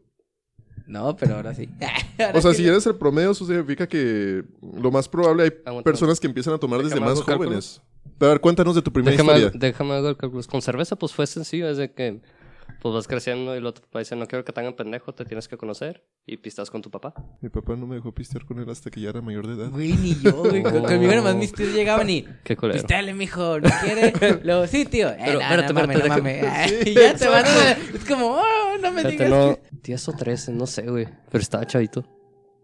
no, pero ahora sí. Ahora O sea, si eres el promedio, eso significa que lo más probable hay Aguanta. personas que empiezan a tomar desde más cálculos. jóvenes. Pero a ver, cuéntanos de tu primera Déjame, historia. déjame hago el cálculo. Con cerveza, pues fue sencillo. Es de que pues vas creciendo y el otro papá dice, no quiero que te hagan pendejo, te tienes que conocer. Y pistas con tu papá. Mi papá no me dejó pistear con él hasta que ya era mayor de edad. Güey, ni yo, güey. Con- Oh. Conmigo nomás mis tíos llegaban y... Qué culero. Pistale, mijo, ¿no quiere? Luego, sí, tío. Eh, Pero, no, espérate, Sí, y ya te van a... Es como, oh, no me digas no, que... 10 o 13, no sé, güey. Pero estaba chavito.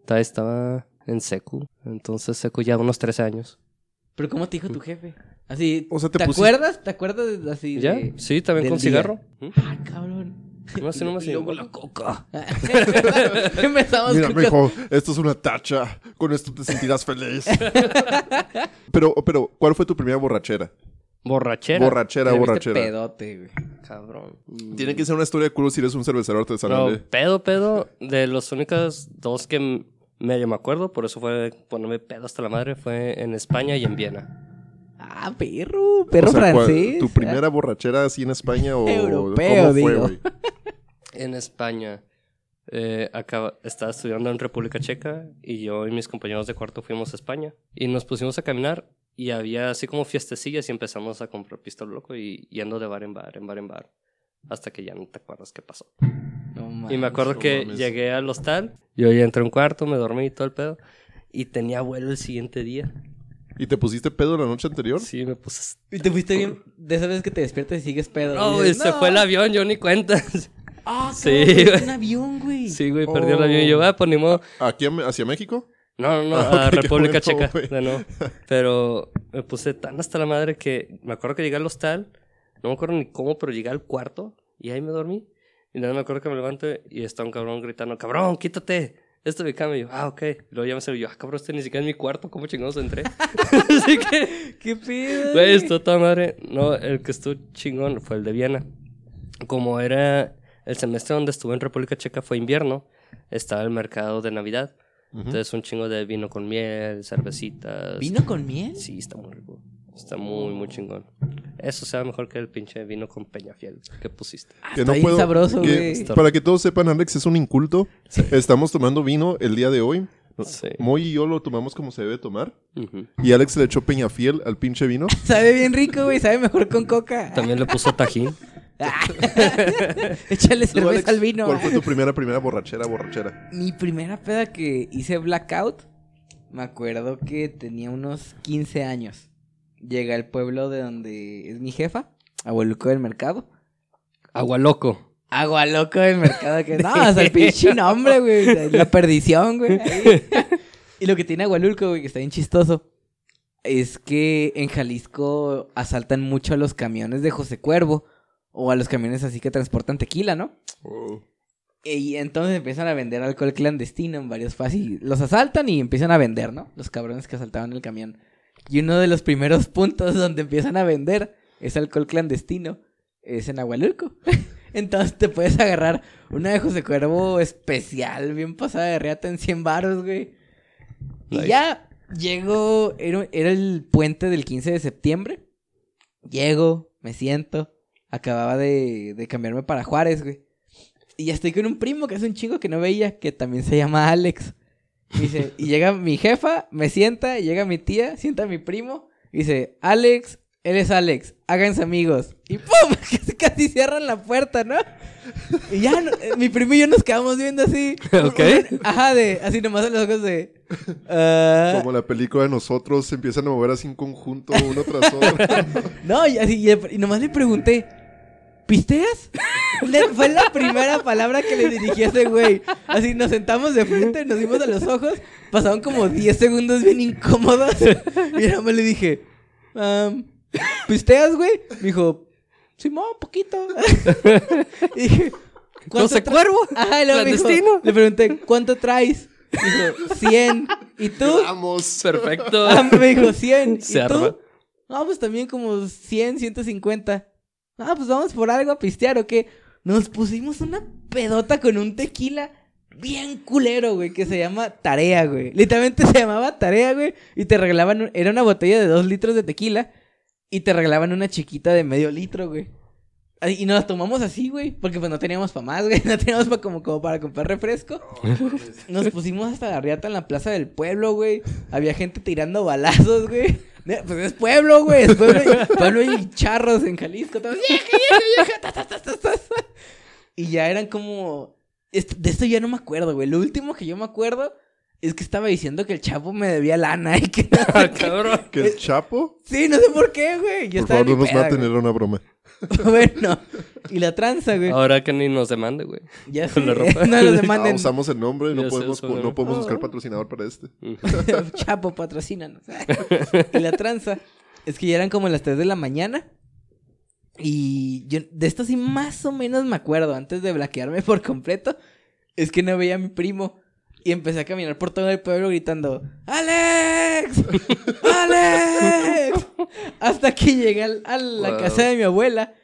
Estaba, estaba en secu. Entonces secu ya unos 13 años. Pero ¿cómo te dijo tu jefe? Así, O sea, te ¿te, pusiste- acuerdas? ¿Te acuerdas de- así ¿Ya? de... Sí, también con día? cigarro. ¿Mm? Ah, cabrón. No, así no me Y luego la coca. Empezamos Mira, con... mijo, esto es una tacha. Con esto te sentirás feliz. pero, pero, ¿cuál fue tu primera borrachera? Borrachera. Borrachera, borrachera. pedote, güey. Cabrón. Mm. Tiene que ser una historia cool si eres un cervecero artesanal. No, eh. pedo, pedo. De los únicos dos que medio me acuerdo, por eso fue ponerme pedo hasta la madre, fue en España y en Viena. Ah, perro, perro O sea, ¿cuál- francés. ¿Tu primera borrachera así en España o Europeo, cómo fue, güey? En España. eh, acaba- estaba estudiando en República Checa y yo y mis compañeros de cuarto fuimos a España y nos pusimos a caminar y había así como fiestecillas y empezamos a comprar pistola loco y yendo de bar en bar, en bar en bar, hasta que ya no te acuerdas qué pasó. No Y me acuerdo no que llegué al hostal, yo ya entré a un cuarto, me dormí y todo el pedo y tenía vuelo el siguiente día. ¿Y te pusiste pedo la noche anterior? Sí, me puse... Y te fuiste bien. De esas veces que te despiertas y sigues pedo. No, dices, se fue el avión, yo ni cuenta. Ah, Sí, güey. un avión, güey. Sí, güey, perdió el Oh. avión y yo, ah, pues ni modo. ¿Aquí hacia México? No, no, no, Ah, a República bueno, Checa. nuevo. Pero me puse tan hasta la madre que me acuerdo que llegué al hostal, no me acuerdo ni cómo, pero llegué al cuarto y ahí me dormí. Y nada, me acuerdo que me levanto y está un cabrón gritando, cabrón, quítate. Esto es mi cama. Y yo, ah, ok. Y luego ya me salió, yo, ah, cabrón, este ni siquiera es mi cuarto, ¿cómo chingados entré? Así que, ¿Qué pedo? güey, estuvo toda madre. No, el que estuvo chingón fue el de Viena. Como era el semestre donde estuve en República Checa fue invierno, estaba el mercado de Navidad. Entonces un chingo de vino con miel, cervecitas. ¿Vino con miel? Sí, está muy rico. Está muy, muy chingón. Eso sea mejor que el pinche vino con Peñafiel que pusiste. Que Está bien sabroso, que- güey. Para que todos sepan, Alex es un inculto. Estamos tomando vino el día de hoy. Sí. Moy y yo lo tomamos como se debe tomar. Y Alex le echó peñafiel al pinche vino. Sabe bien rico, güey. Sabe mejor con coca. También le puso tajín. Échale Tú, cerveza Alex, al vino. ¿Cuál fue tu primera, primera borrachera, borrachera? Mi primera peda que hice blackout, me acuerdo que tenía unos 15 años. Llegué al pueblo de donde es mi jefa, Abueluco del Mercado. Agua loco. Agua loco del mercado que no, sea, el pinche nombre, güey. La perdición, güey. Y lo que tiene Agualulco, güey, que está bien chistoso, es que en Jalisco asaltan mucho a los camiones de José Cuervo. O a los camiones así que transportan tequila, ¿no? Oh. Y entonces empiezan a vender alcohol clandestino en varios fácil. Los asaltan y empiezan a vender, ¿no? Los cabrones que asaltaban el camión. Y uno de los primeros puntos donde empiezan a vender es alcohol clandestino. Es en Agualulco. Entonces te puedes agarrar una de José Cuervo especial, bien pasada de reata en 100 baros, güey. Y ya llego, era, era el puente del 15 de septiembre. Llego, me siento. Acababa de, de cambiarme para Juárez, güey. Y ya estoy con un primo que es un chingo que no veía, que también se llama Alex. Y, dice, y llega mi jefa, me sienta, y llega mi tía, sienta a mi primo, y dice, Alex, él es Alex, háganse amigos. Y ¡pum! Casi, casi cierran la puerta, ¿no? Y ya, no- eh, mi primo y yo nos quedamos viendo así. Ok. Ajá, de, así nomás en los ojos de... ah, Como la película de nosotros se empiezan a mover así en conjunto uno tras otro. No, y así, y, y nomás le pregunté, ¿pisteas? Fue la primera palabra que le dirigí a ese güey. Así nos sentamos de frente, nos dimos a los ojos, pasaron como 10 segundos bien incómodos. Y nada más le dije, "Am, ¿pisteas, güey? Me dijo, Simón, poquito. y dije, tra- Cuervo. Ajá, dijo- le pregunté, ¿cuánto traes? Dijo, 100. ¿Y tú? Vamos. Perfecto. Ah, me dijo 100. ¿Y Se tú? arma. No, pues también como 100, 150. Ah, pues vamos por algo a pistear o qué. Nos pusimos una pedota con un tequila bien culero, güey, que se llama Tarea, güey. Literalmente se llamaba Tarea, güey. Y te regalaban, un- era una botella de dos litros de tequila. Y te regalaban una chiquita de medio litro, güey. Y nos la tomamos así, güey. Porque pues no teníamos para más, güey. No teníamos pa como, como para comprar refresco. Nos pusimos hasta la riata en la plaza del pueblo, güey. Había gente tirando balazos, güey. Pues es pueblo, güey. Es pueblo y, pueblo y charros en Jalisco. Todos, vieja, vieja, vieja. Y ya eran como... De esto ya no me acuerdo, güey. Lo último que yo me acuerdo es que estaba diciendo que el chapo me debía lana y que... Ah, cabrón. ¿Que el Chapo? Sí, no sé por qué, güey. Yo Por favor, no nos maten, era una broma. Bueno, y la tranza, güey. Ahora que ni nos demande, güey. Ya sé, con la ropa. no Ah, demanden. usamos el nombre, no podemos, no podemos buscar patrocinador para este. Chapo, patrocínanos. y la tranza es que ya eran como las 3 de la mañana. Y yo de esto sí más o menos me acuerdo, antes de blaquearme por completo, es que no veía a mi primo. Y empecé a caminar por todo el pueblo gritando, ¡Alex! ¡Alex! Hasta que llegué al- a la Wow. casa de mi abuela,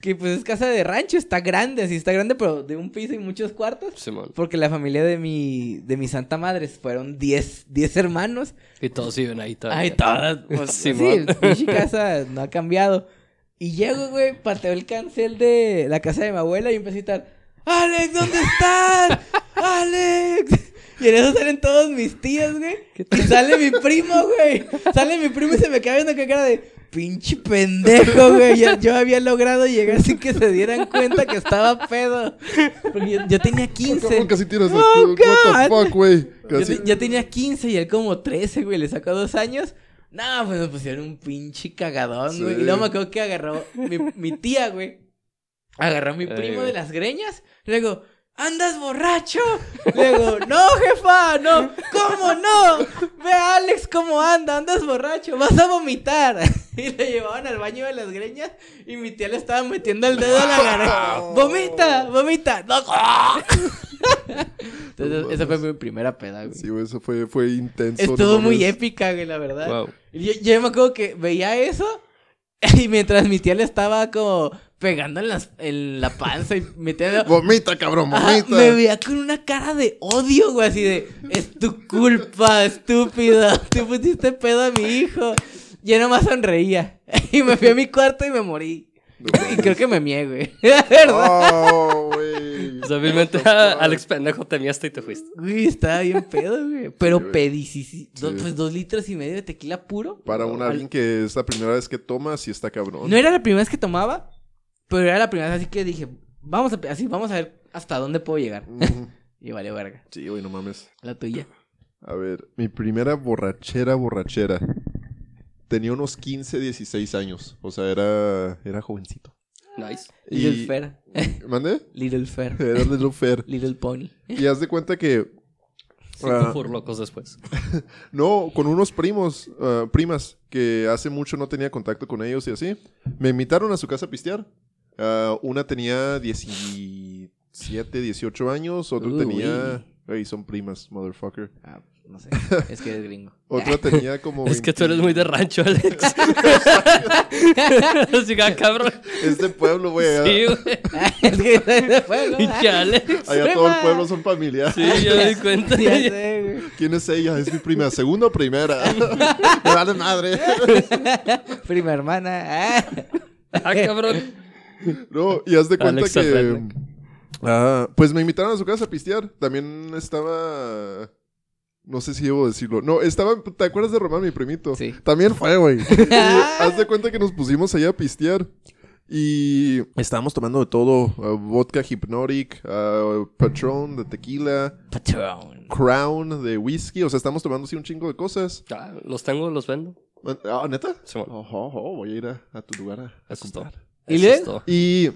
que pues es casa de rancho, está grande, así está grande, pero de un piso y muchos cuartos. Simón. Porque la familia de mi, de mi santa madre fueron 10 10 hermanos. Y todos viven ahí todavía. Ay, todas. Pues, sí, pinche casa no ha cambiado. Y llego, güey, pateo el cancel de la casa de mi abuela y empecé a gritar, Alex, ¿dónde estás? ¡Alex! Y en eso salen todos mis tías, güey. Y sale mi primo, güey. Sale mi primo y se me queda viendo con cara de pinche pendejo, güey. Yo, yo había logrado llegar sin que se dieran cuenta que estaba pedo. Porque yo, yo tenía 15. Cabrón, casi tiras Oh. What the fuck, güey. Yo, yo tenía 15 y él como 13, güey. Le sacó dos años. No, pues me pusieron un pinche cagadón, güey. Y luego me acuerdo que agarró mi, mi tía, güey. Agarró a mi primo de las greñas. Y le digo, ¿andas borracho? Le digo, no, jefa, no. ¿Cómo no? Ve a Alex cómo anda, andas borracho, vas a vomitar. Y le llevaban al baño de las greñas y mi tía le estaba metiendo el dedo a la garganta. ¡Vomita! ¡Vomita! ¡No! Entonces, esa fue mi primera peda, güey. Sí, güey, eso fue, fue intenso. no Estuvo muy épica, güey, la verdad. Wow. Yo me acuerdo que veía eso y mientras mi tía le estaba como pegando en, las, en la panza y metiendo... Vomita, cabrón, vomita. me veía con una cara de odio, güey, así de, es tu culpa, estúpido, tú pusiste pedo a mi hijo. Yo nomás sonreía y me fui a mi cuarto y me morí. No Y creo que me mié, güey. La verdad. Oh, fuck? Alex pendejo, te miaste y te fuiste. Güey, estaba bien pedo, güey. Pero güey. Sí. Pues dos litros y medio de tequila puro. Para un Al- alguien que es la primera vez que toma, sí está cabrón. No era la primera vez que tomaba, pero era la primera vez así que dije, vamos a, así, vamos a ver hasta dónde puedo llegar. Y vale, verga. Sí, güey, no mames. La tuya. A ver, mi primera borrachera, borrachera. Tenía unos 15, 16 años. O sea, era, era jovencito. Nice. Little Y- Fair. ¿Mande? Little Fair. Era Little Fair. Little Pony. Y haz de cuenta que Cinco Ah. furlocos después. No, con unos primos, ah, primas, que hace mucho no tenía contacto con ellos y así. Me invitaron a su casa a pistear. Ah, una tenía 17, 18 años, otro tenía... Ey, son primas, motherfucker. Ah, no sé. Es que eres gringo. Otra tenía como... Es que tú eres 20 muy de rancho, Alex. Así que, ah, cabrón. Es de pueblo, güey. Sí, güey. es que de fuego. Pinche Alex. Allá todo el pueblo son familiares. Sí, yo me di cuenta. Ya sé, güey. ¿Quién es ella? Es mi prima. ¿Segunda o primera? Me vale madre. Prima hermana. Ah. Cabrón. No, y haz de cuenta Alex que... Ah, pues me invitaron a su casa a pistear. También estaba... No sé si debo decirlo. No, estaba... ¿Te acuerdas de Román, mi primito? Sí. También fue, güey. Haz de cuenta que nos pusimos allá a pistear. Y estábamos tomando de todo. ah, vodka Hypnotic, ah, Patron de tequila, Patrón. Crown de whisky. O sea, estamos tomando así un chingo de cosas. Ah, los tengo, los vendo. Ah, ¿neta? Sí, bueno. Ojo, ojo, voy a ir a, a tu lugar a, a es todo. comprar. ¿Y. Y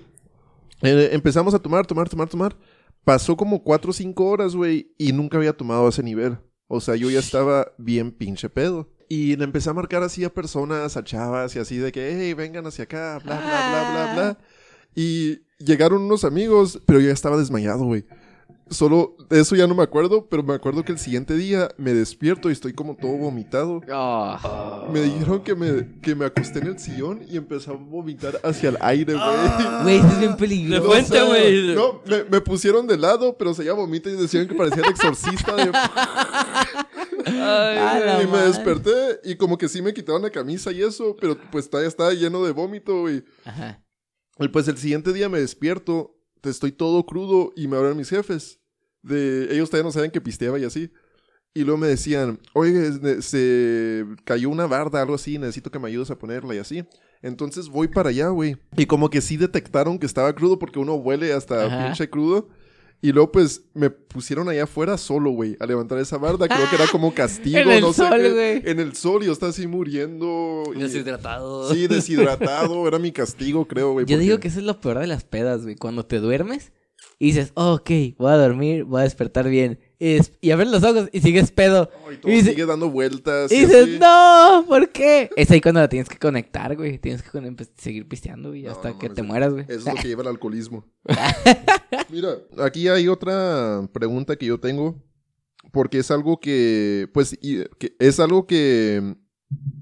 eh, empezamos a tomar, tomar, tomar, tomar. Pasó como cuatro o cinco horas, güey, y nunca había tomado a ese nivel. O sea, yo ya estaba bien pinche pedo. Y le empecé a marcar así a personas, a chavas y así de que, hey, vengan hacia acá, bla, bla, bla, bla, bla. Y llegaron unos amigos, pero yo ya estaba desmayado, güey. Solo de eso ya no me acuerdo, pero me acuerdo que el siguiente día me despierto y estoy como todo vomitado. Oh. Me dijeron que me, que me acosté en el sillón y empecé a vomitar hacia el aire, güey. Güey, esto es bien De peligroso. fuente, güey. No, me, me pusieron de lado, pero se llama vomita y decían que parecía el exorcista. de- Ay, y me desperté y como que sí me quitaron la camisa y eso, pero pues todavía estaba lleno de vómito, güey. Ajá. Y pues el siguiente día me despierto, estoy todo crudo y me hablan mis jefes. De, ellos todavía no saben que pisteaba y así. Y luego me decían, oye, se cayó una barda, algo así, necesito que me ayudes a ponerla y así. Entonces voy para allá, güey. Y como que sí detectaron que estaba crudo porque uno huele hasta Ajá. pinche crudo. Y luego pues me pusieron allá afuera solo, güey, a levantar esa barda. Creo que era como castigo, En el no sé sol, qué. güey. En el sol y yo estaba así muriendo. y- Deshidratado. Sí, deshidratado. era mi castigo, creo, güey. Yo porque- digo que eso es lo peor de las pedas, güey. Cuando te duermes y dices, "Oh, ok, voy a dormir, voy a despertar bien. Es- y abres los ojos y sigues pedo. Todo Y dice- sigue dando vueltas. Y y dices, así. no, ¿por qué? Es ahí cuando la tienes que conectar, güey. Tienes que empe- seguir pisteando, güey, No, hasta no que te mueras, güey. Eso es lo que lleva el alcoholismo. Mira, aquí hay otra pregunta que yo tengo. Porque es algo que, pues, y- que es algo que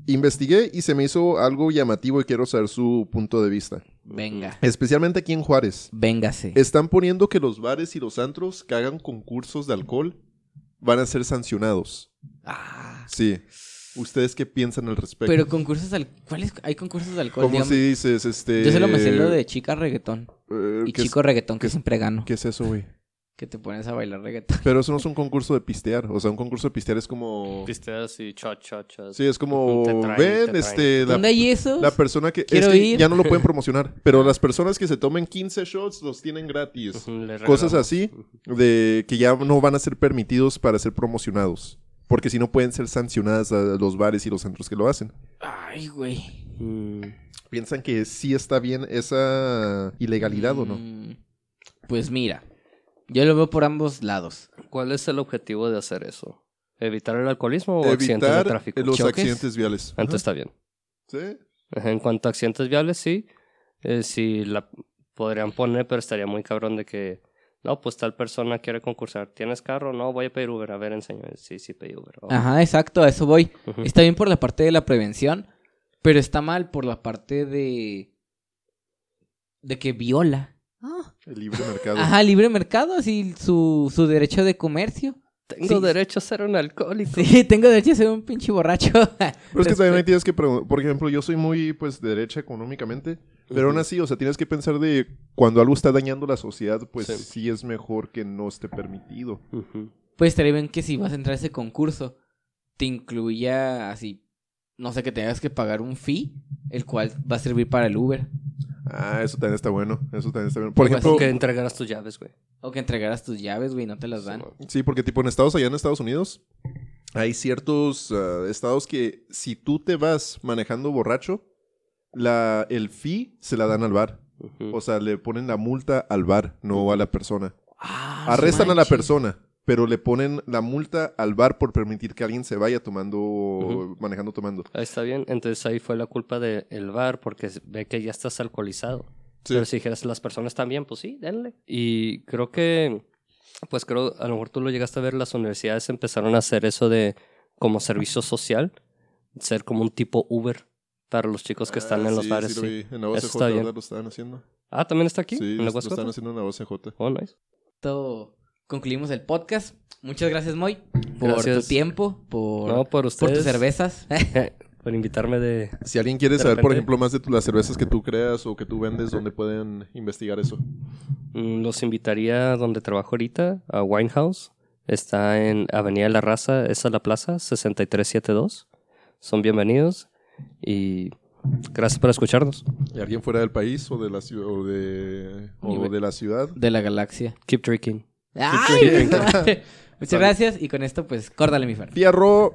investigué y se me hizo algo llamativo y quiero saber su punto de vista. Venga, Especialmente aquí en Juárez. véngase. Están poniendo que los bares y los antros que hagan concursos de alcohol van a ser sancionados. Ah, Sí. ¿Ustedes qué piensan al respecto? pero concursos al... ¿Cuáles? Hay concursos de alcohol, ¿Cómo si dices, este... Yo solo me sé lo de chica reggaetón eh, y ¿qué es- chico reggaetón, que siempre gano. ¿Qué es eso, güey? Que te pones a bailar reggaetón. Pero eso no es un concurso de pistear. O sea, un concurso de pistear es como. Pisteas y cha, cha, cha. Sí, es como. Traen, ven, este. La, ¿Dónde hay eso? la persona que. Quiero es que ir. ya no lo pueden promocionar. Pero las personas que se tomen 15 shots los tienen gratis. Cosas así. De que ya no van a ser permitidos para ser promocionados. Porque si no pueden ser sancionadas a los bares y los centros que lo hacen. Ay, güey. Mm, ¿Piensan que sí está bien esa ilegalidad o no? Mm, Pues mira, yo lo veo por ambos lados. ¿Cuál es el objetivo de hacer eso? ¿Evitar el alcoholismo o accidentes de Evitar tráfico? los ¿Choques? accidentes viales. Entonces está bien. Sí. En cuanto a accidentes viales, sí. Eh, sí, la podrían poner, pero estaría muy cabrón de que. No, pues tal persona quiere concursar. ¿Tienes carro? No, voy a pedir Uber. A ver, enséñame. Sí, sí, pedí Uber. Oh. Ajá, exacto, a eso voy. Está bien por la parte de la prevención, pero está mal por la parte de. de que viola. Ah. El libre mercado. Ajá, libre mercado, así su, su derecho de comercio. Tengo Sí. derecho a ser un alcohólico. Sí, tengo derecho a ser un pinche borracho. Pero es que también tienes que preguntar, por ejemplo, yo soy muy, pues, de derecha económicamente, pero aún así, o sea, tienes que pensar de cuando algo está dañando la sociedad, pues Sí. sí, es mejor que no esté permitido. Pues estaría bien que si vas a entrar a ese concurso, te incluya así, no sé, que tengas que pagar un fee, el cual va a servir para el Uber. Ah, eso también está bueno, eso también está bueno. Por ejemplo, Que entregaras tus llaves, güey. O que entregaras tus llaves, güey, no te las dan. sí, porque tipo en Estados, allá en Estados Unidos, hay ciertos ah, estados que si tú te vas manejando borracho, la, el fee se la dan al bar. O sea, le ponen la multa al bar, no a la persona. Ah, Arrestan a la persona, pero le ponen la multa al bar por permitir que alguien se vaya tomando, Ujú. manejando tomando. Ahí está bien. Entonces ahí fue la culpa del bar porque ve que ya estás alcoholizado. Sí. Pero si dijeras las personas también, pues sí, denle. Y creo que, pues creo, a lo mejor tú lo llegaste a ver, las universidades empezaron a hacer eso de como servicio social, ser como un tipo Uber para los chicos que están Ah, en los sí, bares. Sí, lo sí. vi. En la Eso OCJ está bien. lo estaban haciendo. Ah, también está aquí, Sí, en la lo estaban haciendo en la OCJ. Oh, nice. Esto concluimos el podcast. Muchas gracias, Moy, por Gracias. tu tiempo, por, No, por por tus cervezas. por invitarme de... Si alguien quiere saber, por ejemplo, más de tu- las cervezas que tú creas o que tú vendes, ¿dónde pueden investigar eso? Mm, Los invitaría a donde trabajo ahorita, a Winehouse. Está en Avenida de la Raza, esa es la plaza, 6372. Son bienvenidos y gracias por escucharnos. ¿Y alguien fuera del país o de la ciudad o de, o de la ciudad? de la galaxia. Keep drinking. ¡Ay! Muchas gracias y con esto, pues, córdale mi Fer. Fierro.